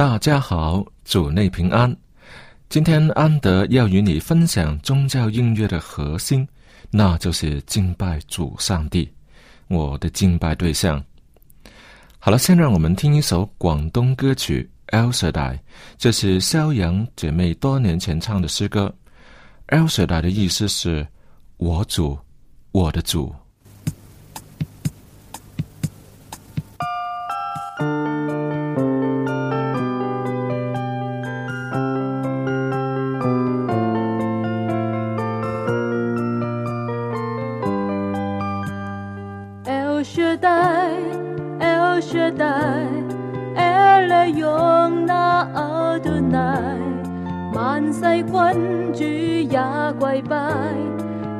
大家好，主内平安。今天安德要与你分享宗教音乐的核心，那就是敬拜主上帝，我的敬拜对象。好了，先让我们听一首广东歌曲《El Shaddai》，这是肖阳姐妹多年前唱的诗歌。《El Shaddai》的意思是“我主，我的主”。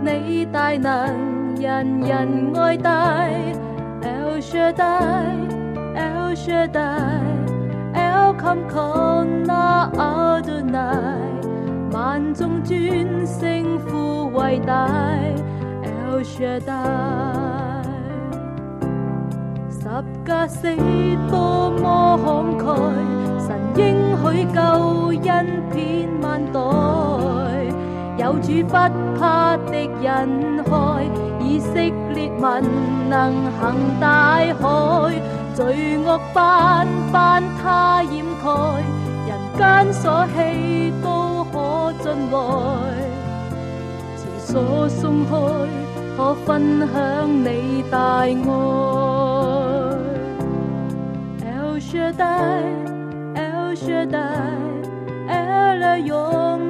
你大能，人人爱戴。El Shaddai，El Shaddai，El Kamkona Adonai，万众尊圣父伟大。El Shaddai，十架死多么慷慨，神应许救恩遍万代。有主不怕敌人害，以色列民能行大海，罪恶斑斑他掩盖，人间所希都可进来，前所松开，可分享你大爱。El Shaddai，El Shaddai，El Yom。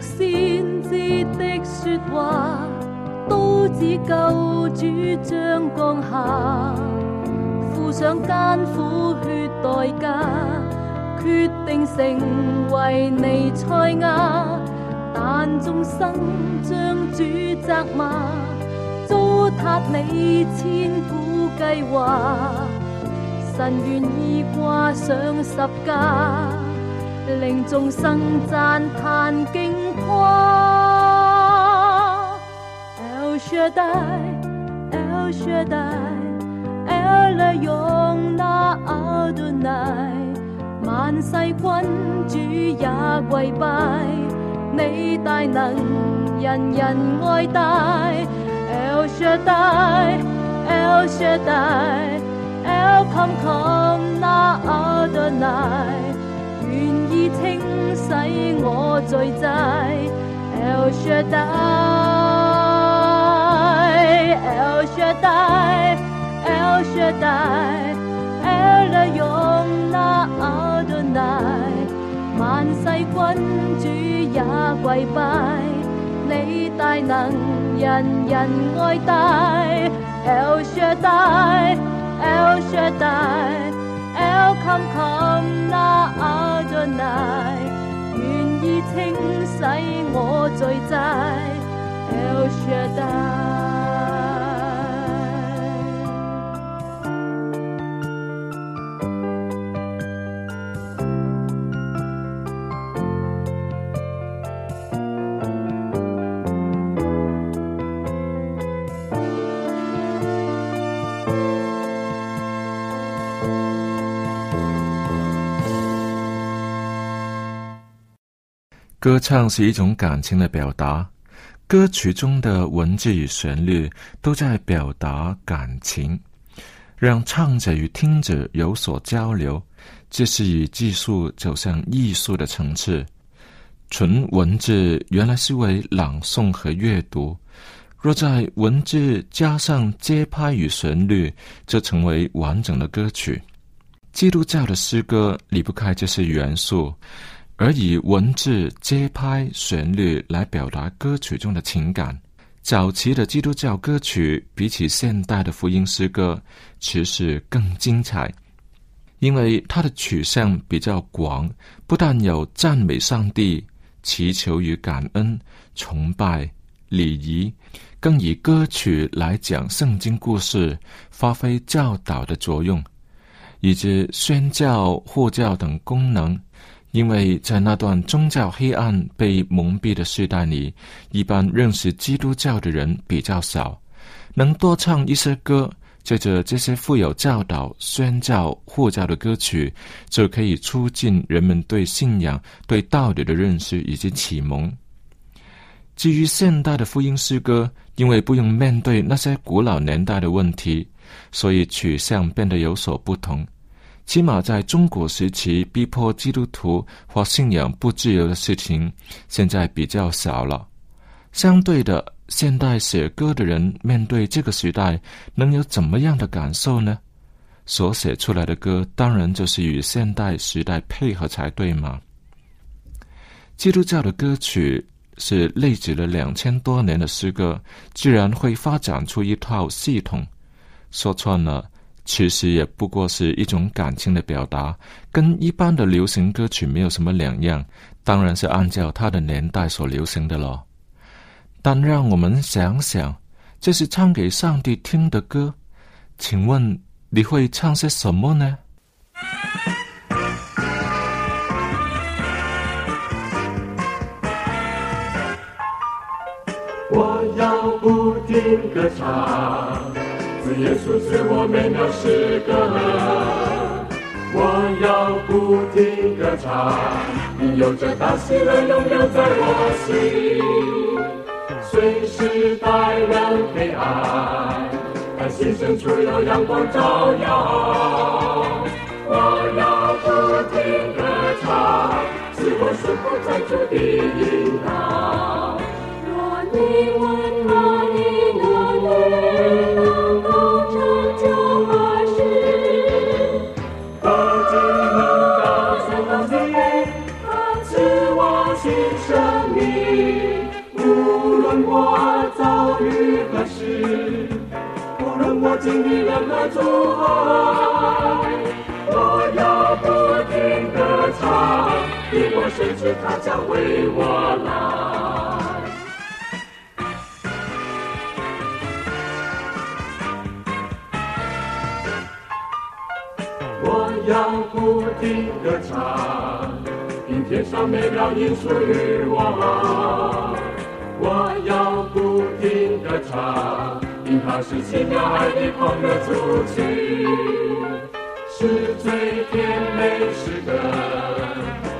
先知的说话，都指救主将降下，付上艰苦血代价，决定成为尼赛亚。但众生将主责骂，糟蹋你千古计划，神愿意挂上十架。令众生赞叹惊夸。El Shaddai，El Shaddai，El Yom Na Adonai，万世君主也跪拜，你大能，人人爱戴。El Shaddai，El Shaddai。，El come come 那阿多乃，願意清洗我罪债，El Shaddai，El Shaddai，El Shaddai，El 用那阿多乃，萬世君主也跪拜。你大能，人人爱戴，El Shaddai，El Shaddai，El Come Come 那阿多乃，願意清洗我罪債，El Shaddai。歌唱是一种感情的表达，歌曲中的文字与旋律都在表达感情，让唱者与听者有所交流。这是以技术走向艺术的层次。纯文字原来是为朗诵和阅读，若在文字加上节拍与旋律，就成为完整的歌曲。基督教的诗歌离不开这些元素。而以文字、节拍、旋律来表达歌曲中的情感。早期的基督教歌曲比起现代的福音诗歌，其实更精彩，因为它的取向比较广，不但有赞美上帝、祈求与感恩、崇拜、礼仪，更以歌曲来讲圣经故事，发挥教导的作用，以及宣教、护教等功能。因为在那段宗教黑暗被蒙蔽的时代里，一般认识基督教的人比较少，能多唱一些歌，借着这些富有教导、宣教、护教的歌曲，就可以促进人们对信仰、对道理的认识以及启蒙。至于现代的福音诗歌，因为不用面对那些古老年代的问题，所以取向变得有所不同。起码在中国时期，逼迫基督徒或信仰不自由的事情，现在比较少了。相对的，现代写歌的人面对这个时代，能有怎么样的感受呢？所写出来的歌，当然就是与现代时代配合才对嘛。基督教的歌曲是累积了两千多年的诗歌，居然会发展出一套系统，说穿了。其实也不过是一种感情的表达，跟一般的流行歌曲没有什么两样。当然是按照它的年代所流行的咯。但让我们想想，这是唱给上帝听的歌，请问你会唱些什么呢？我要不停歌唱。耶稣赐我美妙诗歌，我要不停歌唱，你有着大喜乐永留在我心，随时带人黑暗，但心深处有阳光照耀。我要不停歌唱，赐我顺服在主的引导。甜美诗歌，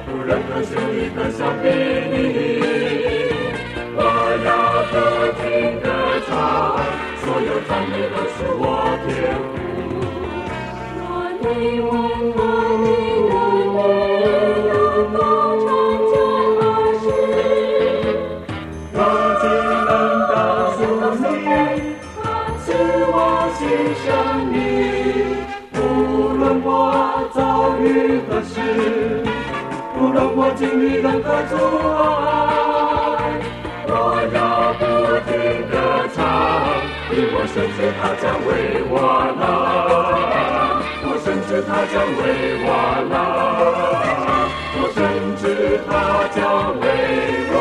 无任何旋律可相比你。我要歌听歌唱，所有赞美都是我天赋。若你我无论我经历任何阻碍，我要不停歌唱，因我深知他将为我来，我深知他将为我来，我深知他将为我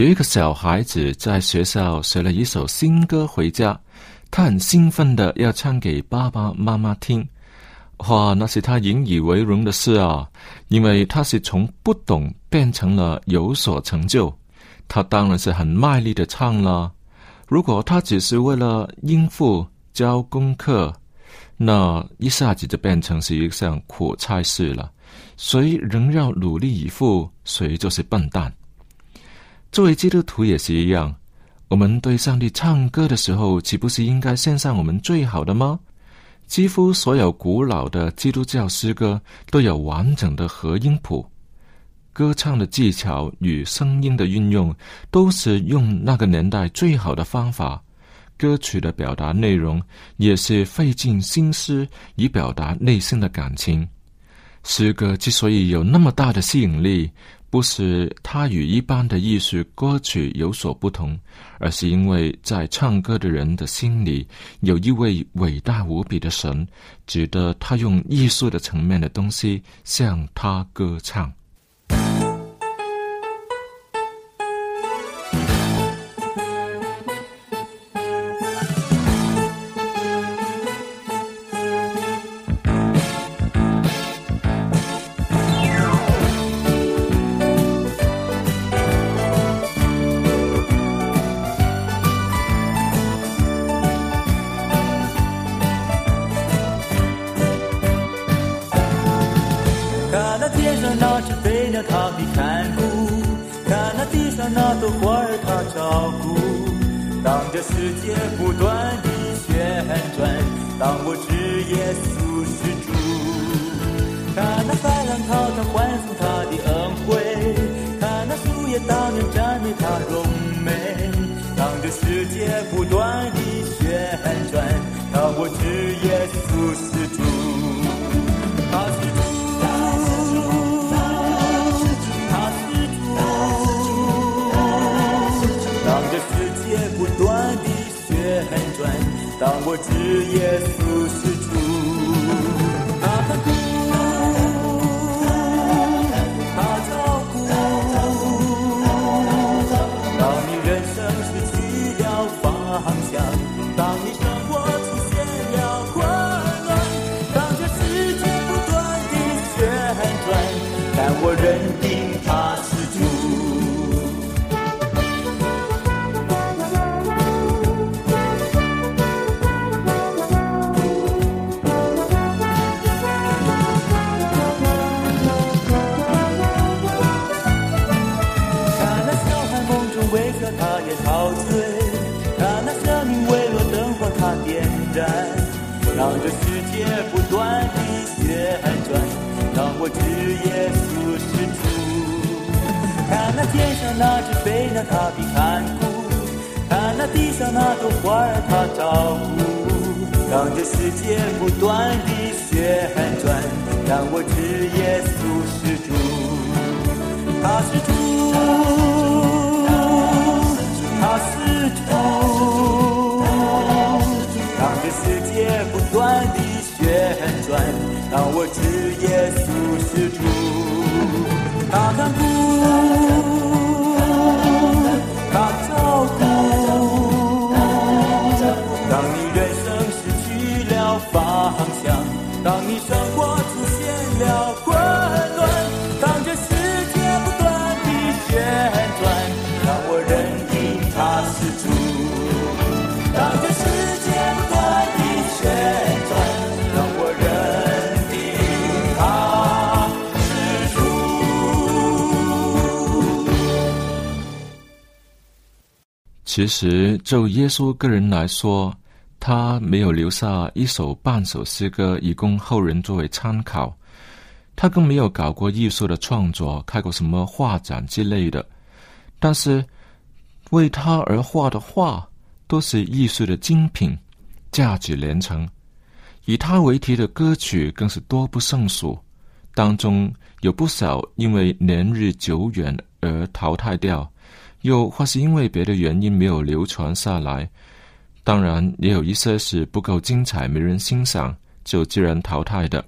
有一个小孩子在学校学了一首新歌回家，他很兴奋的要唱给爸爸妈妈听。哇，那是他引以为荣的事啊！因为他是从不懂变成了有所成就，他当然是很卖力的唱了。如果他只是为了应付教功课，那一下子就变成是一项苦差事了。谁仍要努力以赴，谁就是笨蛋。作为基督徒也是一样，我们对上帝唱歌的时候，岂不是应该献上我们最好的吗？几乎所有古老的基督教诗歌都有完整的合音谱，歌唱的技巧与声音的运用都是用那个年代最好的方法。歌曲的表达内容也是费尽心思以表达内心的感情。诗歌之所以有那么大的吸引力，不是他与一般的艺术歌曲有所不同，而是因为在唱歌的人的心里有一位伟大无比的神，值得他用艺术的层面的东西向他歌唱。那朵花儿，它照顾。当这世界不断地旋转，当我知耶稣是主。看那海浪滔滔欢送他的恩惠，看那树叶当年长我只言。其实就耶稣个人来说，他没有留下一首半首诗歌以供后人作为参考，他更没有搞过艺术的创作，开过什么画展之类的。但是为他而画的画都是艺术的精品，价值连城。以他为题的歌曲更是多不胜数，当中有不少因为年日久远而淘汰掉。又或是因为别的原因没有流传下来，当然也有一些是不够精彩、没人欣赏，就自然淘汰的。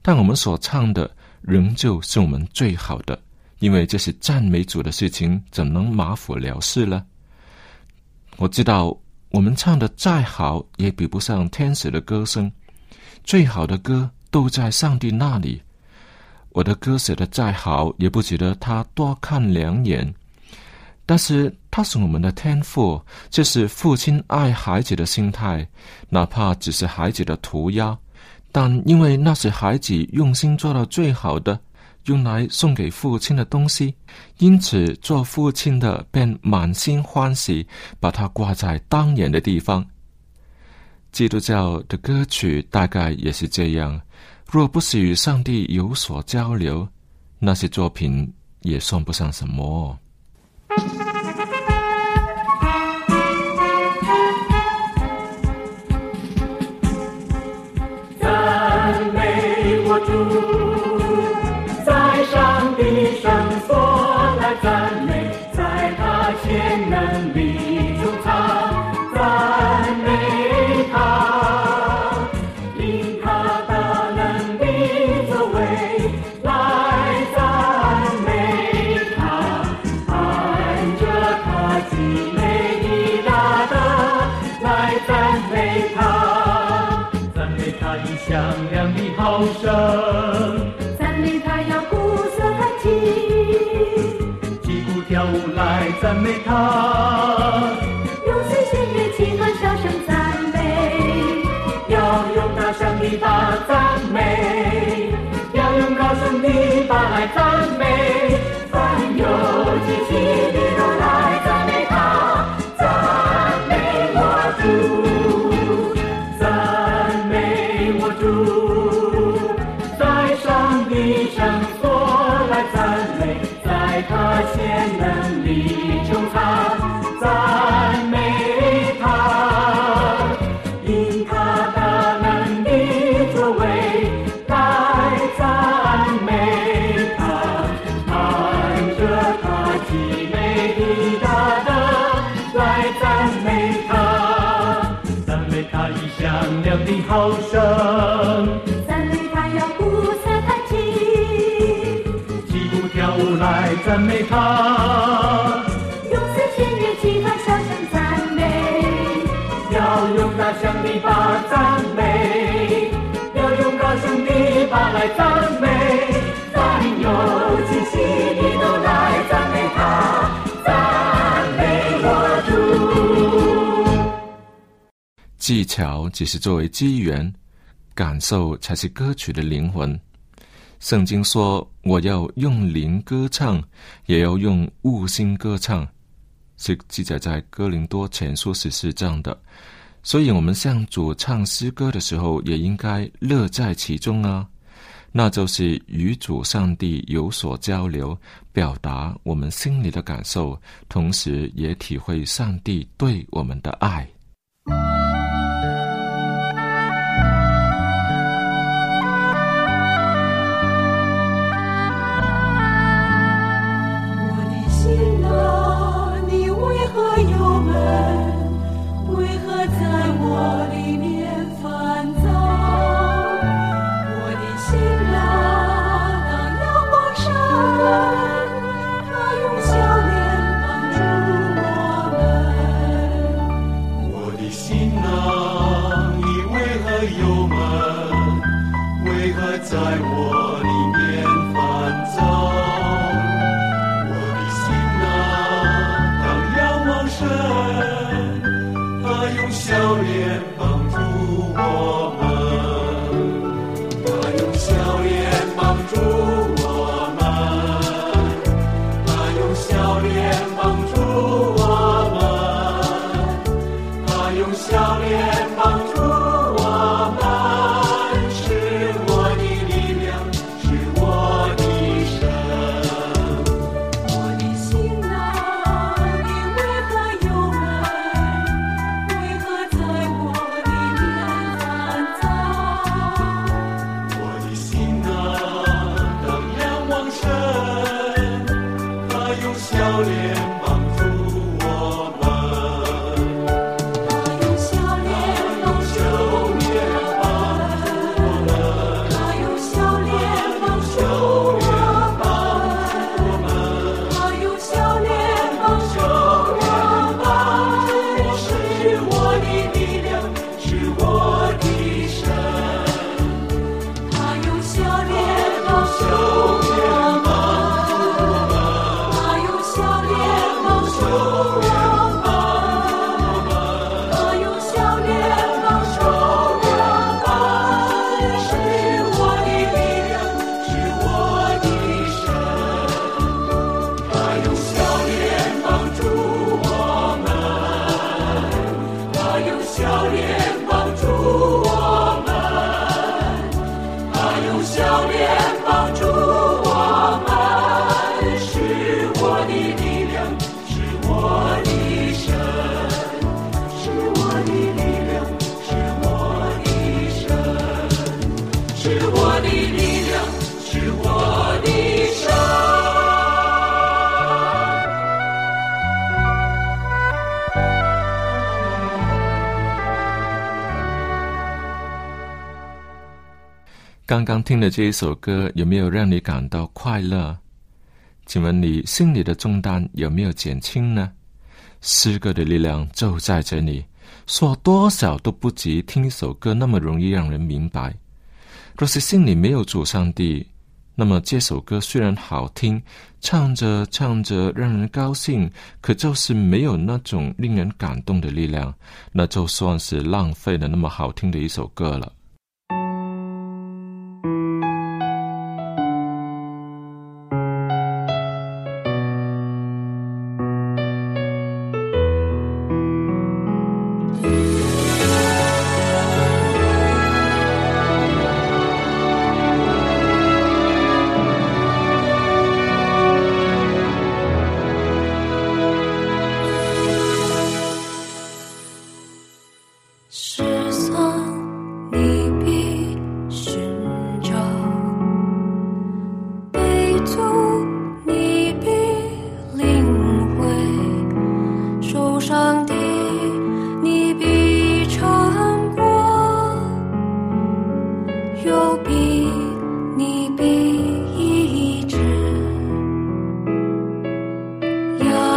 但我们所唱的仍旧是我们最好的，因为这是赞美主的事情，怎能马虎了事呢？我知道我们唱的再好，也比不上天使的歌声。最好的歌都在上帝那里。我的歌写的再好，也不值得他多看两眼。但是他是我们的天赋，这是父亲爱孩子的心态，哪怕只是孩子的涂鸦，但因为那是孩子用心做到最好的，用来送给父亲的东西，因此做父亲的便满心欢喜，把它挂在当眼的地方。基督教的歌曲大概也是这样，若不是与上帝有所交流，那些作品也算不上什么。赞美他，用随弦乐器和笑声赞美。要用大声的把赞美，要用高声的把爱赞美，技巧只是作为机缘，感受才是歌曲的灵魂。圣经说：“我要用灵歌唱，也要用悟心歌唱。”是记载在哥林多前书十四章的。所以，我们向主唱诗歌的时候，也应该乐在其中啊。那就是与主上帝有所交流，表达我们心里的感受，同时也体会上帝对我们的爱。还在我刚刚听的这一首歌，有没有让你感到快乐？请问你心里的重担有没有减轻呢？诗歌的力量就在这里，说多少都不及听一首歌那么容易让人明白。若是心里没有主上帝，那么这首歌虽然好听，唱着唱着让人高兴，可就是没有那种令人感动的力量，那就算是浪费了那么好听的一首歌了。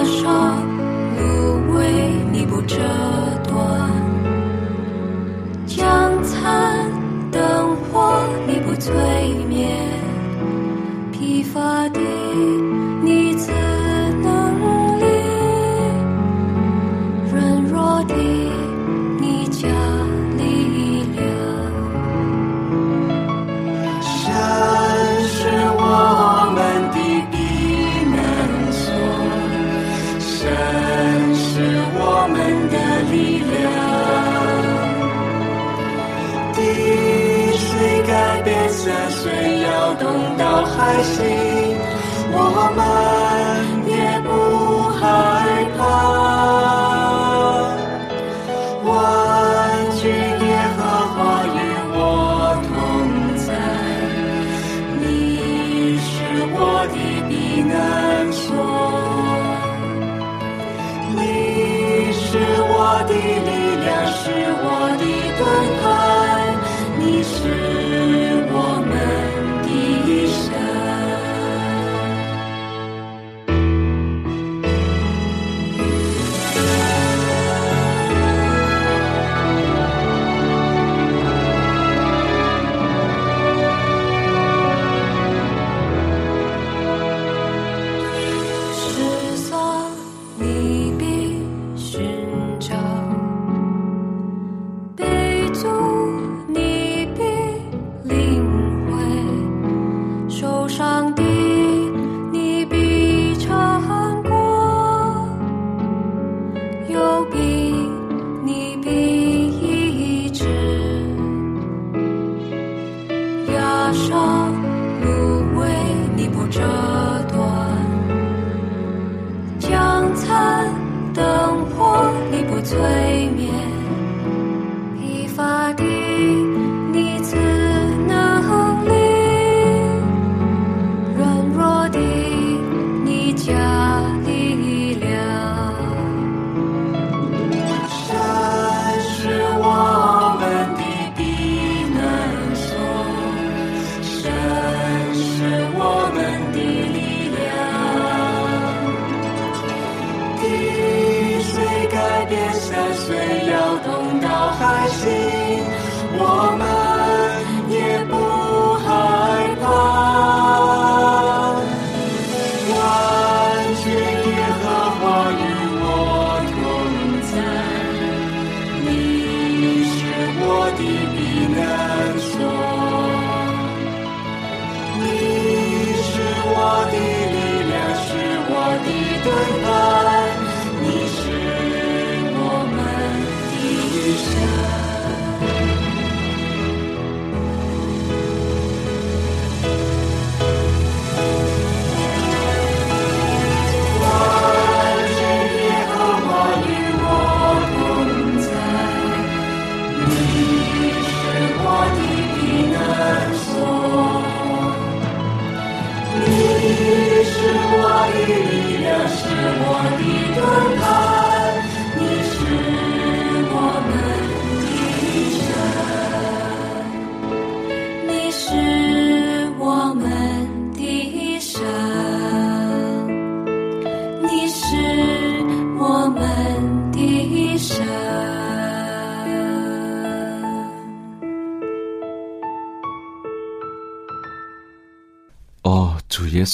压伤，芦苇，你不折断。江残灯火，你不催眠；疲乏的开心。有病，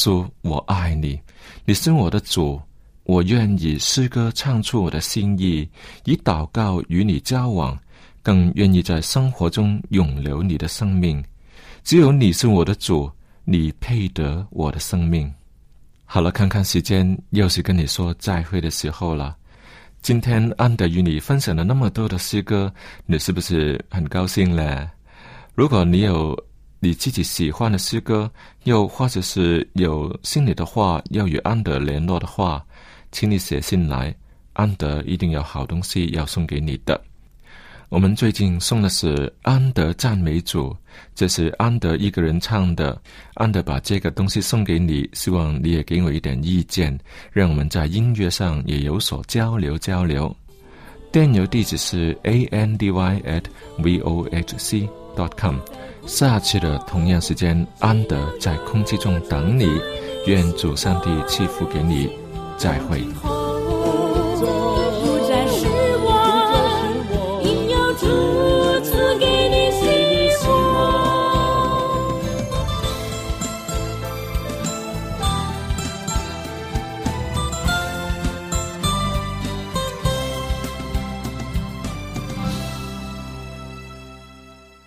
稣，我爱你，你是我的主，我愿以诗歌唱出我的心意，以祷告与你交往，更愿意在生活中永留你的生命。只有你是我的主，你配得我的生命。好了，看看时间，又是跟你说再会的时候了。今天安德与你分享了那么多的诗歌，你是不是很高兴呢？如果你有。你自己喜欢的诗歌，又或者是有心里的话要与安德联络的话，请你写信来，安德一定有好东西要送给你的。我们最近送的是安德赞美主，这是安德一个人唱的。安德把这个东西送给你，希望你也给我一点意见，让我们在音乐上也有所交流交流。电邮地址是 a n d y at v o h c dot com。下次的同样时间，安德在空气中等你。愿主上帝赐福给你，再会。